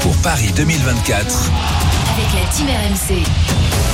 pour Paris 2024 avec la Team RMC.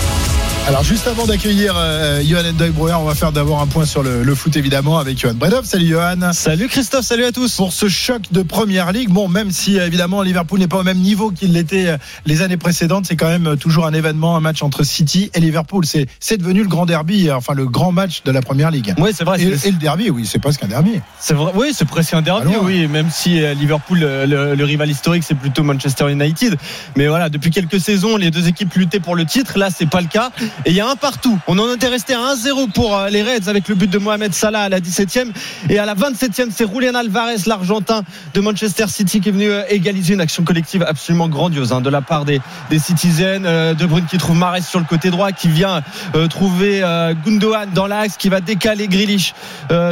Alors juste avant d'accueillir euh, Johan Endoy Brouwer, on va faire d'abord un point sur le, le foot évidemment avec Johan Bredov. Salut Johan. Salut Christophe, salut à tous. Pour ce choc de première ligue, bon même si évidemment Liverpool n'est pas au même niveau qu'il l'était euh, les années précédentes, c'est quand même euh, toujours un événement, un match entre City et Liverpool. C'est c'est devenu le grand derby, enfin le grand match de la première ligue. Oui c'est vrai. Et, et, le derby, oui, c'est presque un derby. C'est vrai, oui c'est presque un derby, Alors, oui. Même si Liverpool, le, le rival historique, c'est plutôt Manchester United. Mais voilà, depuis quelques saisons, les deux équipes luttaient pour le titre. Là, c'est pas le cas. Et il y a un partout. On en était resté à 1-0 pour euh, les Reds avec le but de Mohamed Salah à la 17e. Et à la 27e, c'est Julian Alvarez, l'Argentin de Manchester City, qui est venu euh, égaliser une action collective absolument grandiose hein, de la part des, Citizens. Euh, de Bruyne qui trouve Mares sur le côté droit, qui vient trouver euh, Gundogan dans l'axe, qui va décaler Grealish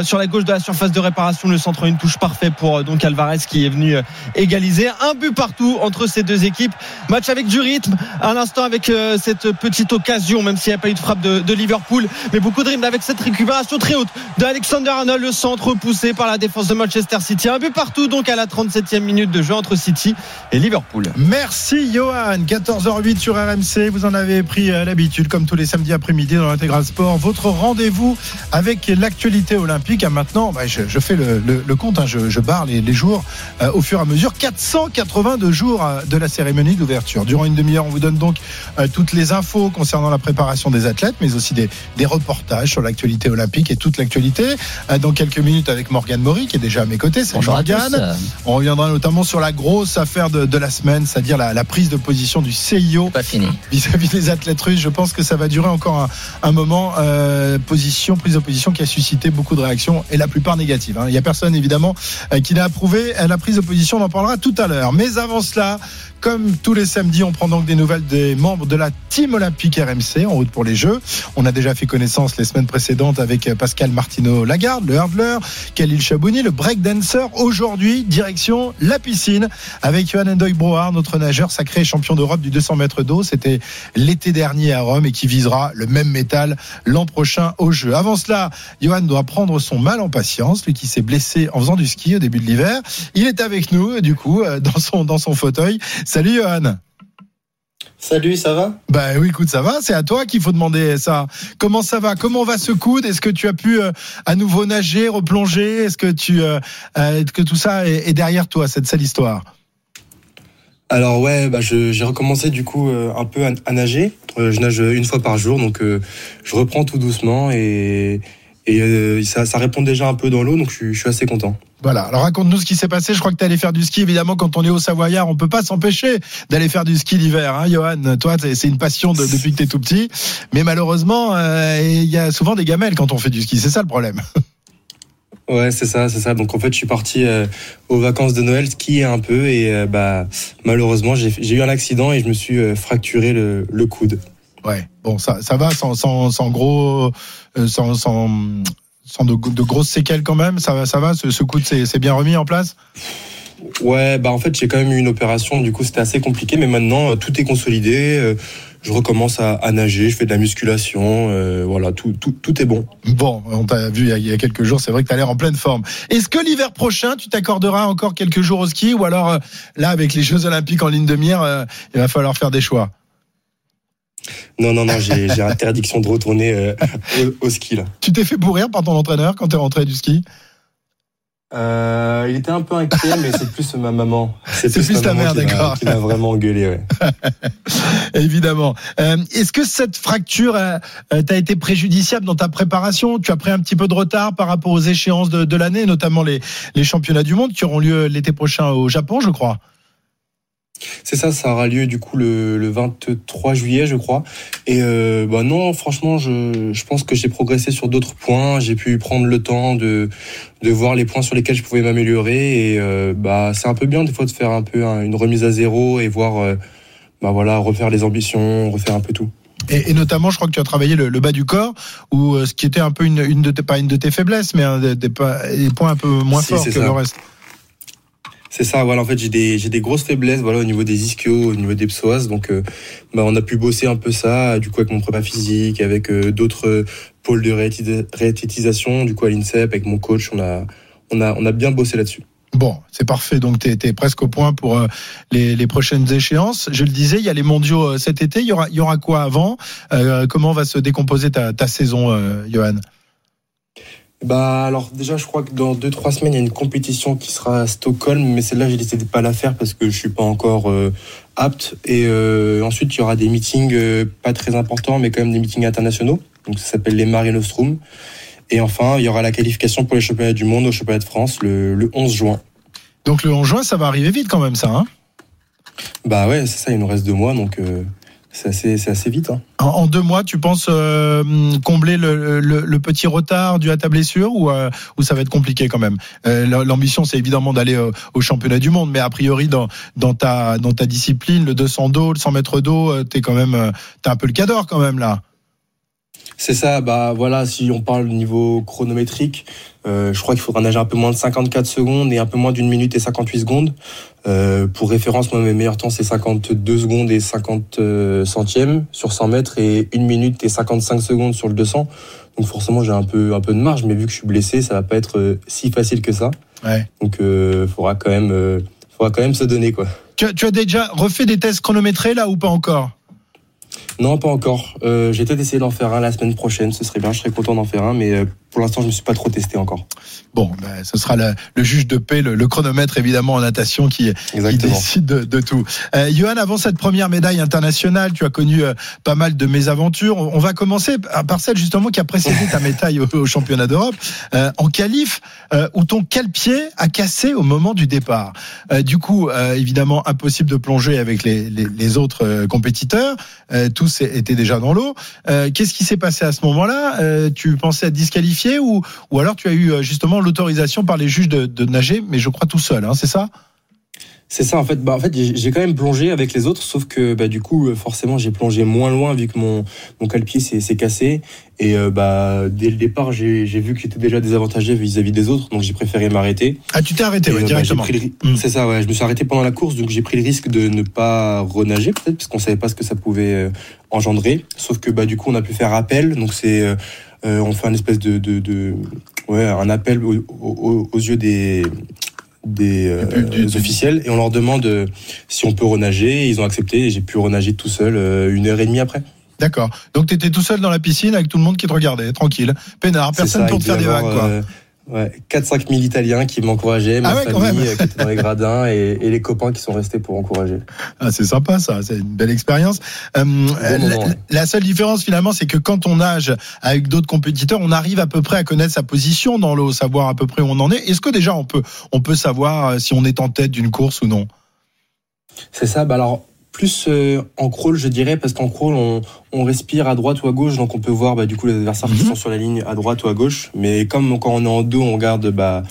sur la gauche de la surface de réparation. Le centre, une touche parfaite pour donc Alvarez qui est venu égaliser. Un but partout entre ces deux équipes. Match avec du rythme. À l'instant avec cette petite occasion, même s'il n'y a pas eu de frappe de, de, Liverpool, mais beaucoup de rythme avec cette récupération très haute d'Alexander Arnold, le centre poussé par la défense de Manchester City. Un but partout donc à la 37e minute de jeu entre City et Liverpool. Merci Johan. 14h08 sur RMC. Vous en avez pris l'habitude, comme tous les samedis après-midi dans l'intégral sport. Votre rendez-vous avec l'actualité olympique. À maintenant, bah, je, fais le, compte, hein, je, barre les, jours euh, au fur et à mesure. 482 jours euh, de la cérémonie d'ouverture. Durant une demi-heure, on vous donne donc euh, toutes les infos concernant la préparation des athlètes, mais aussi des, des reportages sur l'actualité olympique et toute l'actualité. Euh, dans quelques minutes avec Morgane Maury, qui est déjà à mes côtés. C'est Morgane. On reviendra notamment sur la grosse affaire de, de la semaine, c'est-à-dire la, la, prise de position du CIO vis-à-vis -vis des athlètes russes. Je pense que ça va durer encore un, un moment. Euh, position, prise de position qui a suscité beaucoup de réactions et la plupart négatives. Hein. Il n'y a personne évidemment euh, qui n'a approuvé la prise de position. On en parlera tout à l'heure. Mais avant cela, comme tous les samedis, on prend donc des nouvelles des membres de la team olympique RMC en route pour les Jeux. On a déjà fait connaissance les semaines précédentes avec Pascal Martino Lagarde, le hurdler, Khalil Chabouni, le breakdancer. Aujourd'hui, direction la piscine avec Johan Endoy Broard, notre nageur sacré champion d'Europe du 200 mètres d'eau. C'était l'été dernier à Rome et qui visera le même métal l'an prochain aux Jeux. Avant cela, Johan doit prendre son mal en patience, lui qui s'est blessé en faisant du ski au début de l'hiver. Il est avec nous, du coup, dans son, dans son fauteuil. Salut Johan. Salut, ça va? Bah oui, écoute, ça va. C'est à toi qu'il faut demander ça. Comment ça va? Comment va ce coude? Est-ce que tu as pu euh, à nouveau nager, replonger? Est-ce que tu, euh, que tout ça est, est, derrière toi cette sale histoire? Alors ouais, bah j'ai recommencé du coup euh, un peu à, à nager. je nage une fois par jour, donc je reprends tout doucement et et ça, ça, répond déjà un peu dans l'eau, donc je, je, suis assez content. Voilà. Alors raconte-nous ce qui s'est passé. Je crois que tu allé faire du ski. Évidemment, quand on est au Savoyard, on peut pas s'empêcher d'aller faire du ski l'hiver. Hein, Johan, toi, c'est une passion de, depuis que tu es tout petit. Mais malheureusement, il euh, y a souvent des gamelles quand on fait du ski. C'est ça le problème. Ouais, c'est ça, c'est ça. Donc en fait, je suis parti euh, aux vacances de Noël skier un peu et euh, bah malheureusement, j'ai eu un accident et je me suis euh, fracturé le, le coude. Ouais, bon, ça, ça va sans, sans, sans gros, euh, sans, sans, sans de, de, grosses séquelles quand même. Ça va, ça va? Ce, ce coup, c'est bien remis en place? Ouais, bah en fait, j'ai quand même eu une opération. Du coup, c'était assez compliqué, mais maintenant, tout est consolidé. Euh, je recommence à, à, nager, je fais de la musculation, euh, voilà, tout, tout, tout est bon. Bon, on t'a vu il y, a, quelques jours, c'est vrai que tu as l'air en pleine forme. Est-ce que l'hiver prochain, tu t'accorderas encore quelques jours au ski? Ou alors euh, là, avec les Jeux Olympiques en ligne de mire, euh, il va falloir faire des choix? Non, non, non, j'ai interdiction de retourner euh, au, au, ski là. Tu t'es fait bourrir par ton entraîneur quand tu es rentré du ski? Euh, il était un peu inquiet, mais c'est plus ma maman. C'est plus, plus ta mère, d'accord. Qui m'a vraiment engueulé, ouais. Évidemment. Euh, Est-ce que cette fracture t'a été préjudiciable dans ta préparation? Tu as pris un petit peu de retard par rapport aux échéances de, de l'année, notamment les, les championnats du monde qui auront lieu l'été prochain au Japon, je crois. C'est ça, ça aura lieu du coup le, le 23 juillet, je crois. Et euh, bah non, franchement, je, je pense que j'ai progressé sur d'autres points. J'ai pu prendre le temps de, de voir les points sur lesquels je pouvais m'améliorer. Et euh, bah c'est un peu bien des fois de faire un peu une remise à zéro et voir, euh, bah voilà, refaire les ambitions, refaire un peu tout. Et, et, notamment, je crois que tu as travaillé le, le bas du corps, ou ce qui était un peu une, une de tes, pas une de tes faiblesses, mais un des, des, des points un peu moins si, forts que ça. le reste. C'est ça, voilà. En fait, j'ai des j'ai des grosses faiblesses, voilà, au niveau des ischios, au niveau des psoas. Donc, euh, bah, on a pu bosser un peu ça, du coup, avec mon prépa physique, avec euh, d'autres pôles de réathlétisation, du coup, à l'INSEP, avec mon coach, on a on a on a bien bossé là-dessus. Bon, c'est parfait. Donc, tu es, presque au point pour euh, les, les, prochaines échéances. Je le disais, il y a les mondiaux euh, cet été. Il y aura, il y aura quoi avant? Euh, Comment va se décomposer ta, ta saison, euh, Johan? Bah alors déjà je crois que dans 2-3 semaines il y a une compétition qui sera à Stockholm mais celle-là j'ai décidé de pas la faire parce que je suis pas encore euh, apte. Et euh, ensuite il y aura des meetings euh, pas très importants mais quand même des meetings internationaux. Donc ça s'appelle les Mare Nostrum. Et enfin il y aura la qualification pour les championnats du monde au championnat de France le, le 11 juin. Donc le 11 juin ça va arriver vite quand même ça hein? Bah ouais c'est ça il nous reste deux mois donc c'est assez, assez vite. Hein. En, deux mois, tu penses euh, combler le, petit retard dû à ta blessure ou, euh, ou ça va être compliqué quand même? Euh, L'ambition, c'est évidemment d'aller au, au, championnat du monde, mais a priori, dans, ta, discipline, le 200 d'eau, le 100 mètres d'eau, t'es quand même, t'as un peu le cador quand même là. C'est ça, bah voilà, si on parle niveau chronométrique, euh, je crois qu'il faudra nager un peu moins de 54 secondes et un peu moins d'une minute et 58 secondes. Euh, pour référence, moi mes meilleurs temps c'est 52 secondes et 50 euh, centièmes sur 100 mètres et 1 minute et 55 secondes sur le 200. Donc forcément j'ai un peu un peu de marge, mais vu que je suis blessé, ça va pas être si facile que ça. Ouais. Donc euh, faudra quand même faudra quand même se donner quoi. Tu as, tu as déjà refait des tests chronométrés là ou pas encore? Non, pas encore. Euh, j'ai peut-être essayé d'en faire un la semaine prochaine. Ce serait bien, je serais content d'en faire un, mais euh, pour l'instant, je me suis pas trop testé encore. Bon, ben, ce sera le, le juge de paix, le, le, chronomètre évidemment en natation qui, qui décide de, de tout. Euh, Johan, avant cette première médaille internationale, tu as connu euh, pas mal de mésaventures. On, on, va commencer par celle justement qui a précédé ta médaille au, au championnat d'Europe euh, en qualif, où ton cale-pied a cassé au moment du départ. du coup, évidemment, impossible de plonger avec les, les, les autres compétiteurs. tous étaient déjà dans l'eau. Qu'est-ce qui s'est passé à ce moment-là? Tu pensais être ou, ou alors tu as eu justement l'autorisation par les juges de, de, nager, mais je crois tout seul, hein, c'est ça? C'est ça en fait. Bah en fait j'ai quand même plongé avec les autres, sauf que bah du coup forcément j'ai plongé moins loin vu que mon mon cale-pied s'est cassé et euh, bah dès le départ j'ai vu que j'étais déjà désavantagé vis-à-vis des autres, donc j'ai préféré m'arrêter. Ah tu t'es arrêté ouais, euh, directement. Bah, mmh. C'est ça ouais. Je me suis arrêté pendant la course, donc j'ai pris le risque de ne pas renager peut-être parce qu'on savait pas ce que ça pouvait euh, engendrer. Sauf que bah du coup on a pu faire appel, donc c'est euh, on fait un espèce de, de, de ouais un appel aux, yeux des des, euh, du, officiels et on leur demande euh, si on peut renager. Ils ont accepté et j'ai pu renager tout seul euh, une heure et demie après. D'accord. Donc tu étais tout seul dans la piscine avec tout le monde qui te regardait, tranquille, peinard, personne ça, pour te faire des vagues. Quoi. Euh, Ouais, 4-5 000 Italiens qui m'encourageaient, ma ah ouais, famille qui était dans les gradins et, et, les copains qui sont restés pour encourager. Ah, c'est sympa ça, c'est une belle expérience. Euh, bon la, moment, ouais. la, seule différence finalement, c'est que quand on nage avec d'autres compétiteurs, on arrive à peu près à connaître sa position dans l'eau, savoir à peu près où on en est. Est-ce que déjà on peut, on peut savoir euh, si on est en tête d'une course ou non? C'est ça. Bah alors plus euh, en crawl, je dirais, parce qu'en crawl, on, on, respire à droite ou à gauche, donc on peut voir bah, du coup les adversaires mm -hmm. qui sont sur la ligne à droite ou à gauche. Mais comme quand on est en dos, on regarde, bah,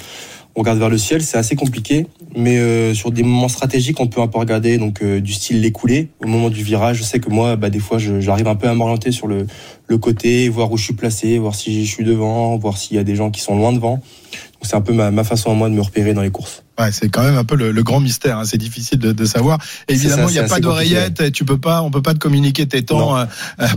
on regarde vers le ciel, c'est assez compliqué. Mais euh, sur des moments stratégiques, on peut un peu regarder donc euh, du style l'écoulé au moment du virage. Je sais que moi, bah, des fois, j'arrive un peu à m'orienter sur le, le côté, voir où je suis placé, voir si je suis devant, voir s'il y a des gens qui sont loin devant. C'est un peu ma, ma façon à moi de me repérer dans les courses. Ouais, c'est quand même un peu le, le grand mystère. Hein. C'est difficile de, de, savoir. Évidemment, il n'y a pas d'oreillette. Tu peux pas, on peut pas te communiquer tes temps euh,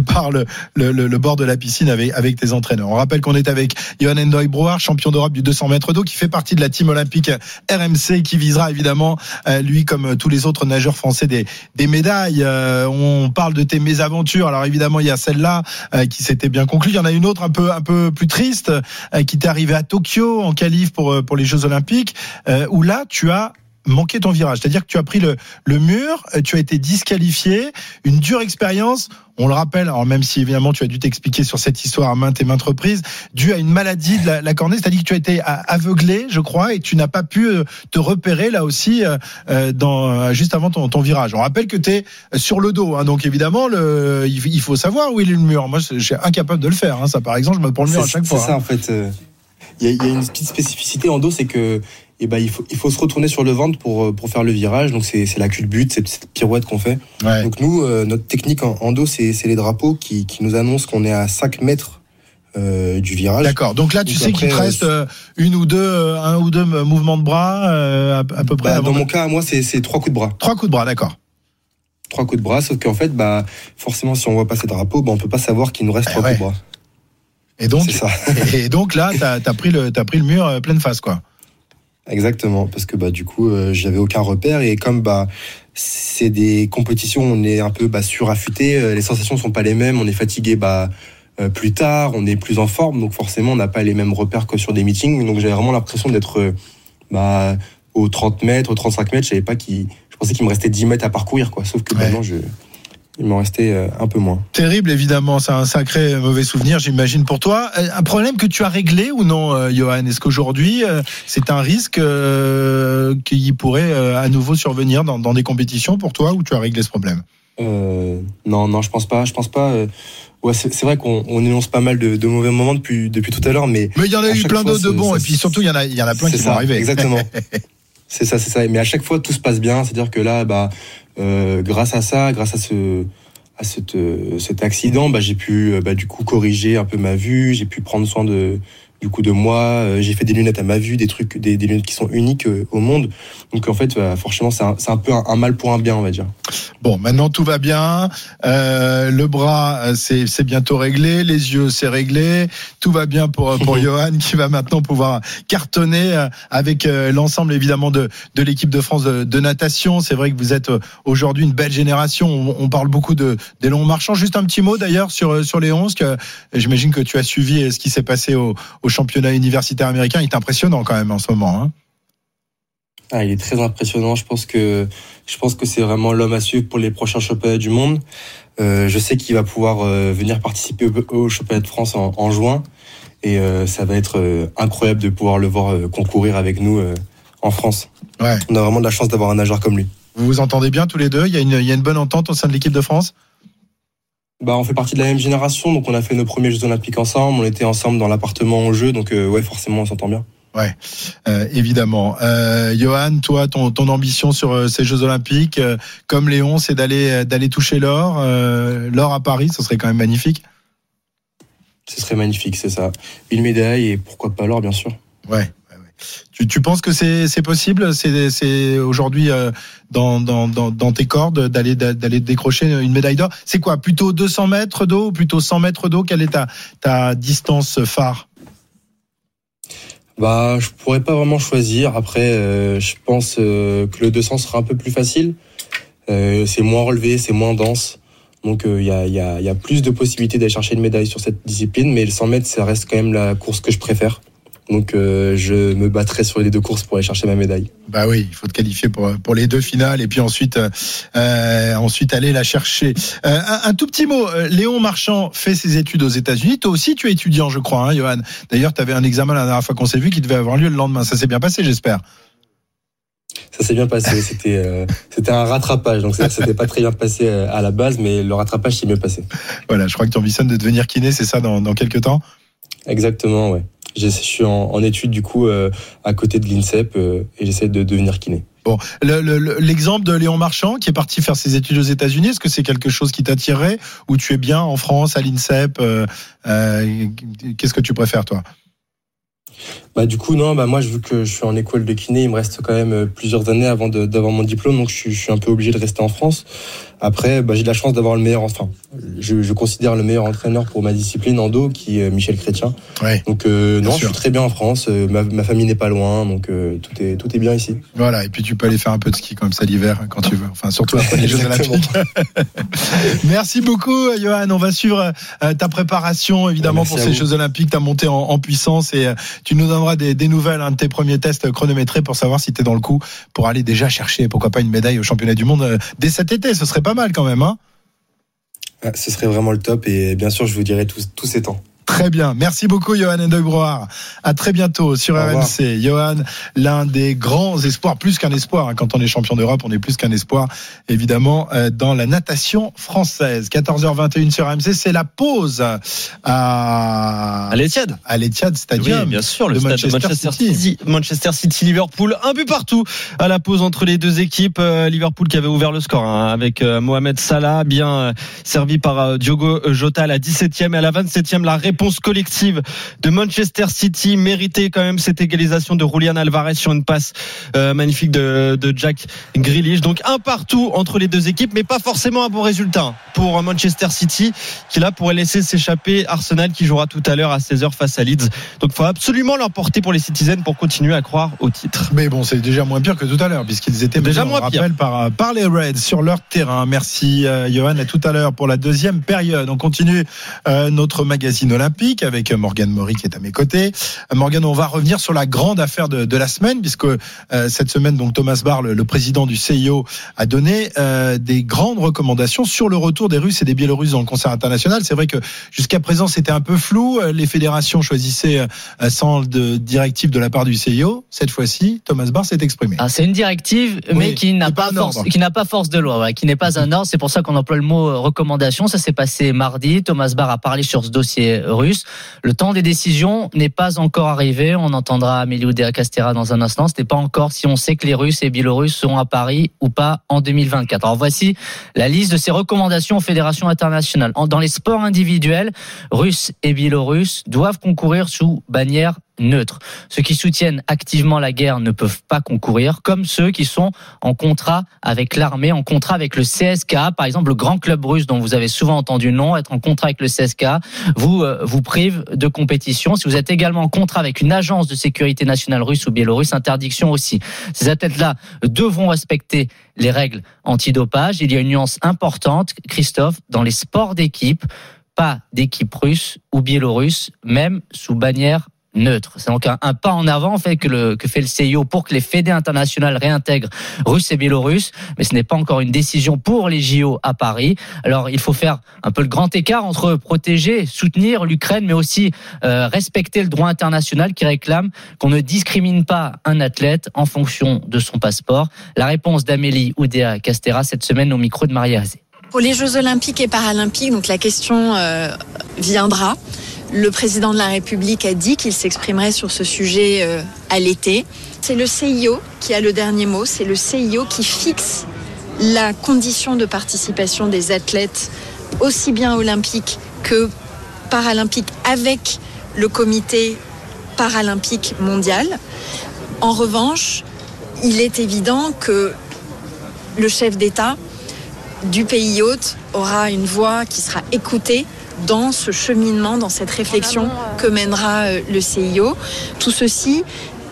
par le, le, le, bord de la piscine avec, avec tes entraîneurs. On rappelle qu'on est avec Johan Endoy Brouard, champion d'Europe du 200 mètres d'eau, qui fait partie de la team olympique RMC, qui visera évidemment euh, lui comme tous les autres nageurs français des, des médailles. Euh, on parle de tes mésaventures. Alors évidemment, il y a celle-là euh, qui s'était bien conclue. Il y en a une autre un peu un peu plus triste euh, qui t'est arrivée à Tokyo en qualif pour pour les Jeux Olympiques, où là, tu as manqué ton virage. C'est-à-dire que tu as pris le, le mur, tu as été disqualifié, une dure expérience. On le rappelle, alors même si évidemment tu as dû t'expliquer sur cette histoire à maintes et maintes reprises, dû à une maladie de la, la cornée, c'est-à-dire que tu as été aveuglé, je crois, et tu n'as pas pu te repérer là aussi dans, juste avant ton, ton virage. On rappelle que tu es sur le dos, hein, donc évidemment le, il faut savoir où il est le mur. Moi, je suis incapable de le faire. Hein. Ça, par exemple, je me prends le mur à chaque fois. C'est ça hein. en fait. Il y, a, y, a une petite spécificité en dos, c'est que et ben, il, faut, il faut se retourner sur le ventre pour, pour faire le virage. Donc, c'est la culbute, c'est cette pirouette qu'on fait. Ouais. Donc, nous, euh, notre technique en, en dos, c'est les drapeaux qui, qui nous annoncent qu'on est à 5 mètres euh, du virage. D'accord. Donc là, tu Donc sais qu'il te reste euh, une ou deux, un ou deux mouvements de bras à, à, peu près. Bah, dans mon cas, moi, c'est trois coups de bras. Trois coups de bras, d'accord. Trois coups de bras, sauf qu'en fait, bah, forcément, si on voit pas ces drapeaux, bah, on peut pas savoir qu'il nous reste eh trois ouais. coups de bras. Et donc, et donc là, tu as, as, pris le, as pris le mur pleine face, quoi. Exactement, parce que bah du coup euh, j'avais aucun repère et comme bah c'est des compétitions, on est un peu bah, suraffûté, euh, les sensations sont pas les mêmes, on est fatigué bah euh, plus tard, on est plus en forme, donc forcément on n'a pas les mêmes repères que sur des meetings, donc j'avais vraiment l'impression d'être bah aux 30 mètres, aux 35 mètres, je savais pas qui, je pensais qu'il me restait 10 mètres à parcourir quoi, sauf que Ouais. maintenant je il m'en restait euh, un peu moins. Terrible, évidemment. C'est un sacré mauvais souvenir, j'imagine, pour toi. Euh, Un problème que tu as réglé ou non, euh, Johan? Est-ce qu'aujourd'hui, euh, c'est un risque euh, qui pourrait euh, à nouveau survenir dans, dans des compétitions pour toi ou tu as réglé ce problème? Euh, non, non, je pense pas. Je pense pas. euh, ouais, c'est vrai qu'on on énonce pas mal de, de mauvais moments depuis, depuis tout à l'heure, mais Mais il y en a eu plein d'autres de bons, et puis surtout, il y en a, il y en a plein qui ça, vont arriver. Exactement. c'est ça, c'est ça. Mais à chaque fois, tout se passe bien. C'est-à-dire que là, bah, euh, grâce à ça, grâce à ce, à cette, euh, cet accident, bah, j'ai pu, euh, bah, du coup, corriger un peu ma vue. J'ai pu prendre soin de, du coup, de moi. Euh, J'ai fait des lunettes à ma vue, des trucs, des, des lunettes qui sont uniques euh, au monde. Donc, en fait, bah, forcément, c'est un, peu un, un mal pour un bien, on va dire. Bon, maintenant tout va bien. Euh, le bras, euh, c'est bientôt réglé. Les yeux, c'est réglé. Tout va bien pour pour Johan qui va maintenant pouvoir cartonner euh, avec euh, l'ensemble évidemment de de l'équipe de France de, de natation. C'est vrai que vous êtes euh, aujourd'hui une belle génération. On, on parle beaucoup de des longs marchants. Juste un petit mot d'ailleurs sur euh, sur les 11 que euh, j'imagine que tu as suivi euh, ce qui s'est passé au, au championnat universitaire américain. Il est impressionnant quand même en ce moment. Hein. Ah, il est très impressionnant. Je pense que je pense que c'est vraiment l'homme à suivre pour les prochains championnats du monde. Euh, je sais qu'il va pouvoir euh, venir participer au, championnat de France en, en juin et euh, ça va être incroyable de pouvoir le voir concourir avec nous en France. Ouais. On a vraiment de la chance d'avoir un nageur comme lui. Vous vous entendez bien tous les deux? Il y a une il y a une bonne entente au sein de l'équipe de France? Bah, on fait partie de la même génération, donc on a fait nos premiers Jeux Olympiques ensemble. On était ensemble dans l'appartement en jeu, donc euh, ouais, forcément, on s'entend bien. Euh, évidemment. Euh, Johan, toi, ton, ton ambition sur euh, ces Jeux Olympiques, comme Léon, c'est d'aller d'aller toucher l'or. L'or à Paris, ce serait quand même magnifique. Ce serait magnifique, c'est ça. Une médaille et pourquoi pas l'or, bien sûr. Ouais. Tu, penses que c'est possible? C'est aujourd'hui euh, dans, tes cordes d'aller décrocher une médaille d'or? C'est quoi Plutôt 200 mètres d'eau ou plutôt 100 mètres d'eau? Quelle est ta, ta distance phare? Bah, je pourrais pas vraiment choisir. Après, euh, je pense euh, que le 200 sera un peu plus facile. C'est moins relevé, c'est moins dense. Donc, il y, a, y a plus de possibilités d'aller chercher une médaille sur cette discipline. Mais le 100 mètres, ça reste quand même la course que je préfère. Donc, euh, je me battrai sur les deux courses pour aller chercher ma médaille. Bah oui, il faut te qualifier pour, pour les deux finales et puis ensuite euh, euh, ensuite aller la chercher. Euh, un, un tout petit mot, Léon Marchand fait ses études aux États-Unis. Toi aussi, tu es étudiant, je crois, hein, Johan. D'ailleurs, tu avais un examen la dernière fois qu'on s'est vu qui devait avoir lieu le lendemain. Ça s'est bien passé, j'espère. Ça s'est bien passé. C'était euh, c'était un rattrapage. Donc, ça s'était pas très bien passé à la base, mais le rattrapage s'est mieux passé. Voilà, je crois que tu ambitionnes de devenir kiné, c'est ça, dans, dans quelques temps? Exactement, ouais. Je suis en, en études, du coup, euh, à côté de l'INSEP euh, et j'essaie de devenir kiné. Bon, le- le- le- l'exemple de Léon Marchand qui est parti faire ses études aux États-Unis, est-ce que c'est quelque chose qui t'attirerait ou tu es bien en France, à l'INSEP euh, euh, Qu'est-ce que tu préfères, toi? Bah du coup non bah moi vu que je suis en école de kiné il me reste quand même plusieurs années avant d'avoir mon diplôme donc je suis, je suis un peu obligé de rester en France. Après bah, j'ai de la chance d'avoir le meilleur enfin je, je considère le meilleur entraîneur pour ma discipline en dos qui est Michel Chrétien. Ouais. Donc euh, non sûr. je suis très bien en France euh, ma, ma famille n'est pas loin donc euh, tout est tout est bien ici. Voilà, et puis tu peux aller faire un peu de ski comme ça l'hiver quand tu veux. Enfin, surtout après les Jeux. Olympiques. Merci beaucoup, Johan. On va suivre euh, ta préparation, évidemment, pour ces. Jeux Olympiques, ta montée en, en puissance et euh, tu nous donneras des, des nouvelles, un de tes premiers tests chronométrés pour savoir si tu es dans le coup pour aller déjà chercher, pourquoi pas, une médaille au championnat du monde euh, dès cet été. Ce serait pas mal quand même, hein Ah, ce serait vraiment le top et bien sûr je vous dirai tous ces temps. Très bien. Merci beaucoup, Johan Endebroir. À très bientôt sur Au. RMC. Johan, l'un des grands espoirs, plus qu'un espoir. hein. Quand on est champion d'Europe, on est plus qu'un espoir, évidemment, euh, dans la natation française. 14h21 sur RMC, c'est la pause à, À l'Etihad. à l'Etihad Stadium. Oui, bien sûr, le de stade Manchester Manchester City. City. Manchester City, Liverpool, un but partout à la pause entre les deux équipes. Euh, Liverpool qui avait ouvert le score hein, avec euh, Mohamed Salah, bien servi par Diogo Jota à la 17e et à la 27e, la réponse réponse collective de Manchester City méritait quand même cette égalisation de Julian Alvarez sur une passe euh, magnifique de, de Jack Grealish. Donc un partout entre les deux équipes, mais pas forcément un bon résultat pour Manchester City qui là pourrait laisser s'échapper Arsenal qui jouera tout à l'heure à 16h face à Leeds. Donc il faut absolument l'emporter pour les Citizens pour continuer à croire au titre. Mais bon, c'est déjà moins pire que tout à l'heure, puisqu'ils étaient Déjà moins pire. rappelle, par, par les Reds sur leur terrain. Merci, euh, Johan. À tout à l'heure pour la deuxième période. On continue euh, notre magazine olympique avec Morgane Maury qui est à mes côtés. Euh, Morgane, on va revenir sur la grande affaire de, de la semaine, puisque euh, cette semaine, donc Thomas Barr, le, le président du CIO, a donné euh, des grandes recommandations sur le retour des Russes et des Biélorusses dans le concert international. C'est vrai que jusqu'à présent, c'était un peu flou. Les fédérations choisissaient sans de directive de la part du CIO. Cette fois-ci, Thomas Barr s'est exprimé. Ah, c'est une directive, mais Oui, qui n'a pas force, ordre. qui n'a pas force de loi, qui n'est pas un ordre. C'est pour ça qu'on emploie le mot recommandation. Ça s'est passé mardi. Thomas Barr a parlé sur ce dossier russe. Le temps des décisions n'est pas encore arrivé. On entendra Amélie Oudéa Castera dans un instant. Ce n'est pas encore si on sait que les Russes et Biélorusses seront à Paris ou pas en 2024. Alors voici la liste de ces recommandations aux fédérations internationales. Dans les sports individuels, Russes et Biélorusses doivent concourir sous bannière neutre. Ceux qui soutiennent activement la guerre ne peuvent pas concourir, comme ceux qui sont en contrat avec l'armée, en contrat avec le CSKA, par exemple le grand club russe dont vous avez souvent entendu le nom, être en contrat avec le CSKA, vous euh, vous prive de compétition. Si vous êtes également en contrat avec une agence de sécurité nationale russe ou biélorusse, interdiction aussi. Ces athlètes-là devront respecter les règles antidopage. Il y a une nuance importante, Christophe, dans les sports d'équipe, pas d'équipe russe ou biélorusse, même sous bannière neutre. C'est donc un, pas en avant fait que, le, que fait le CIO pour que les fédés internationales réintègrent Russes et Biélorusses, mais ce n'est pas encore une décision pour les JO à Paris. Alors il faut faire un peu le grand écart entre protéger, soutenir l'Ukraine, mais aussi euh, respecter le droit international qui réclame qu'on ne discrimine pas un athlète en fonction de son passeport. La réponse d'Amélie Oudéa Castera cette semaine au micro de Maria Azé. Pour les Jeux Olympiques et Paralympiques, donc la question euh, viendra. Le président de la République a dit qu'il s'exprimerait sur ce sujet euh, à l'été. C'est le CIO qui a le dernier mot. C'est le CIO qui fixe la condition de participation des athlètes, aussi bien olympiques que paralympiques, avec le comité paralympique mondial. En revanche, il est évident que le chef d'État du pays hôte aura une voix qui sera écoutée dans ce cheminement, dans cette réflexion que mènera euh, le CIO. Tout ceci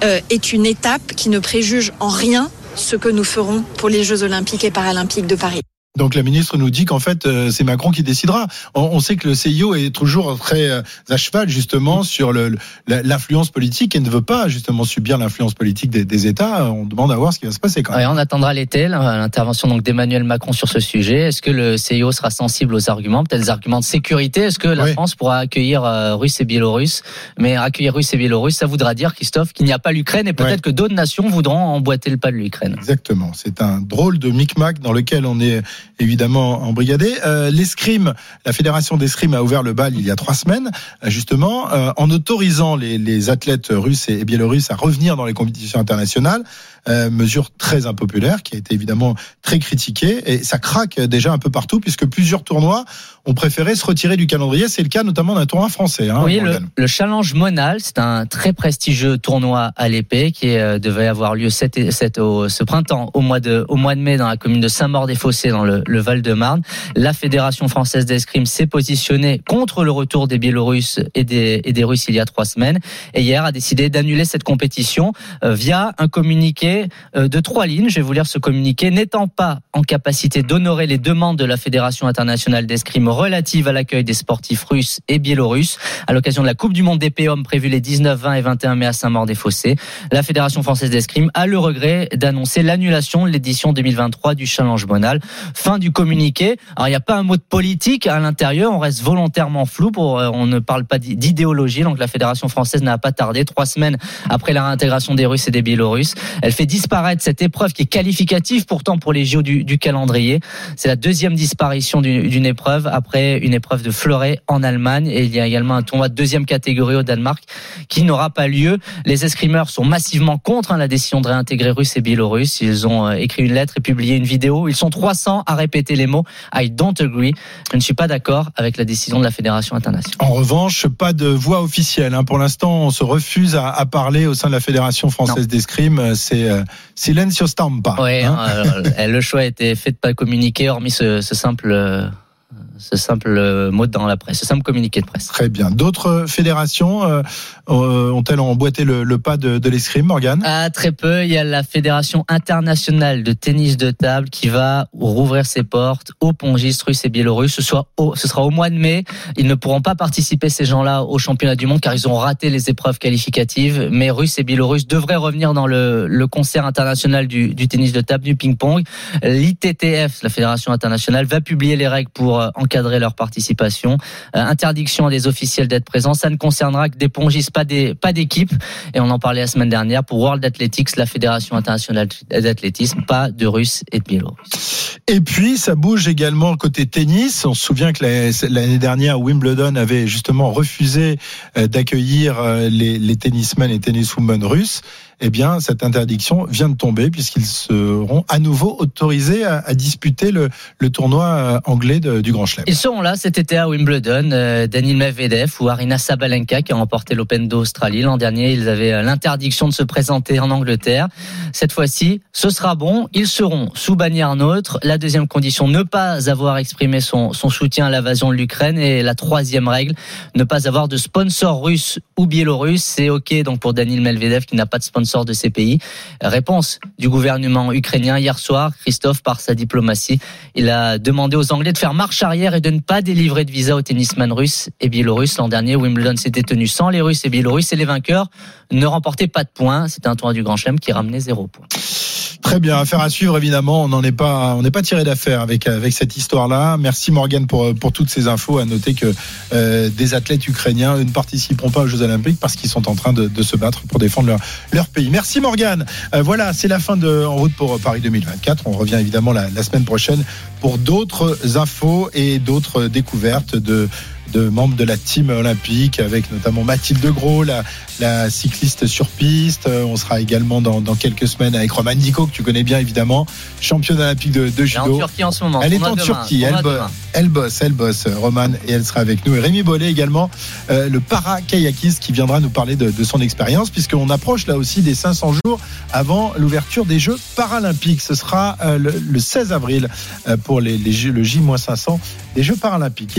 euh, est une étape qui ne préjuge en rien ce que nous ferons pour les Jeux olympiques et paralympiques de Paris. Donc la ministre nous dit qu'en fait euh, c'est Macron qui décidera. On, on sait que le CIO est toujours très euh, à cheval justement sur le- le- l'influence politique et ne veut pas justement subir l'influence politique des, des États. On demande à voir ce qui va se passer quand même. Ouais, on attendra l'été là, l'intervention donc d'Emmanuel Macron sur ce sujet. Est-ce que le CIO sera sensible aux arguments, peut-être des arguments de sécurité? Est-ce que la Oui. France pourra accueillir euh, Russes et Biélorusses? Mais accueillir Russes et Biélorusses, ça voudra dire, Christophe, qu'il n'y a pas l'Ukraine et peut-être Ouais. que d'autres nations voudront emboîter le pas de l'Ukraine. Exactement. C'est un drôle de micmac dans lequel on est évidemment embrigadé. Euh, L'escrime, la fédération d'escrime a ouvert le bal il y a trois semaines, euh, justement, euh, en autorisant les, les athlètes russes et, biélorusses à revenir dans les compétitions internationales. Euh, mesure très impopulaire qui a été évidemment très critiquée et ça craque déjà un peu partout puisque plusieurs tournois ont préféré se retirer du calendrier. C'est le cas notamment d'un tournoi français. Hein, oui, le, Challenge Monal, c'est un très prestigieux tournoi à l'épée qui devait avoir lieu cet, cet- au- ce printemps, au mois, de, au mois de mai, dans la commune de Saint-Maur-des-Fossés, dans le, le Val-de-Marne. La Fédération française d'escrime s'est positionnée contre le retour des Biélorusses et des, Russes il y a trois semaines. Et hier a décidé d'annuler cette compétition euh, via un communiqué euh, de trois lignes. Je vais vous lire ce communiqué. N'étant pas en capacité d'honorer les demandes de la Fédération internationale d'escrime relatives à l'accueil des sportifs russes et biélorusses à l'occasion de la Coupe du Monde des hommes prévue les 19, 20 et 21 mai à Saint-Maur-des-Fossés, la Fédération française d'escrime a le regret d'annoncer l'annulation de l'édition 2023 du Challenge Monal. Fin du communiqué. Alors il n'y a pas un mot de politique à l'intérieur, on reste volontairement flou pour euh, on ne parle pas d'i- d'idéologie. Donc la Fédération française n'a pas tardé trois semaines après la réintégration des Russes et des Biélorusses. Elle fait disparaître cette épreuve qui est qualificative pourtant pour les JO du, du calendrier. C'est la deuxième disparition d'une épreuve après une épreuve de fleuret en Allemagne et il y a également un tournoi de deuxième catégorie au Danemark qui n'aura pas lieu. Les escrimeurs sont massivement contre hein, la décision de réintégrer Russes et Biélorusses. Ils ont euh, écrit une lettre et publié une vidéo. Ils sont 300 a répété les mots I don't agree. Je ne suis pas d'accord avec la décision de la Fédération internationale. En revanche, pas de voix officielle. hein. Pour l'instant, on se refuse à, à parler au sein de la Fédération française d'escrime. C'est euh, silencio stampa. Oui, hein. euh, le choix a été fait de pas communiquer, hormis ce, ce simple, euh, ce simple euh, mot dans la presse, ce simple communiqué de presse. Très bien. D'autres fédérations euh, euh, ont-elles emboîté le, le pas de, de l'escrime, Morgane? Ah, très peu. Il y a la Fédération internationale de tennis de table qui va rouvrir ses portes aux pongistes russes et biélorusses. Ce, soit au, ce sera au mois de mai. Ils ne pourront pas participer, ces gens-là, au championnat du monde car ils ont raté les épreuves qualificatives. Mais Russes et Biélorusses devraient revenir dans le, le concert international du, du tennis de table, du ping-pong. L'ITTF, la Fédération internationale, va publier les règles pour euh, encadrer leur participation. Euh, interdiction à des officiels d'être présents. Ça ne concernera que des pongistes, pas des pas d'équipe. Et on en parlait la semaine dernière pour World Athletics, la Fédération internationale d'athlétisme, pas de Russes et de Biélorusses. Et puis, ça bouge également côté tennis. On se souvient que la- l'année dernière, Wimbledon avait justement refusé euh, d'accueillir euh, les tennismen et tenniswomen russes. Eh bien, cette interdiction vient de tomber puisqu'ils seront à nouveau autorisés à, disputer le, tournoi euh, anglais du Grand Chelem. Ils seront là cet été à Wimbledon. Euh, Daniil Medvedev ou Arina Sabalenka qui a remporté l'Open d'Australie. L'an dernier, ils avaient euh, l'interdiction de se présenter en Angleterre. Cette fois-ci, ce sera bon. Ils seront sous bannière neutre. La deuxième condition, ne pas avoir exprimé son, soutien à l'invasion de l'Ukraine. Et la troisième règle, ne pas avoir de sponsor russe ou biélorusse. C'est OK donc pour Daniil Medvedev qui n'a pas de sponsor de ces pays. Réponse du gouvernement ukrainien hier soir. Christophe, par sa diplomatie, il a demandé aux Anglais de faire marche arrière et de ne pas délivrer de visa aux tennisman russes et biélorusses. L'an dernier, Wimbledon s'était tenu sans les Russes et Biélorusses et les vainqueurs ne remportaient pas de points. C'était un tournoi du Grand Chelem qui ramenait zéro point. Très bien, affaire à suivre évidemment. On n'en est pas, on n'est pas tiré d'affaire avec avec cette histoire-là. Merci Morgan pour pour toutes ces infos. À noter que euh, des athlètes ukrainiens ne participeront pas aux Jeux Olympiques parce qu'ils sont en train de, de se battre pour défendre leur leur pays. Merci Morgan. Euh, voilà, c'est la fin de En route pour Paris 2024. On revient évidemment la, la semaine prochaine pour d'autres infos et d'autres découvertes de de membres de la team olympique avec notamment Mathilde Gros, la, la cycliste sur piste. Euh, On sera également dans, dans quelques semaines avec Roman Dico, que tu connais bien évidemment, championne olympique de, de Elle est en judo. Turquie en ce moment. Elle est en demain. Turquie, elle, bo- demain. elle bosse, elle bosse, Roman, et elle sera avec nous. Et Rémi Bollet également, euh, le para-kayakiste qui viendra nous parler de, de son expérience, puisqu'on approche là aussi des 500 jours avant l'ouverture des Jeux paralympiques. Ce sera euh, le, le 16 avril euh, pour les, le J-500 des Jeux paralympiques. Il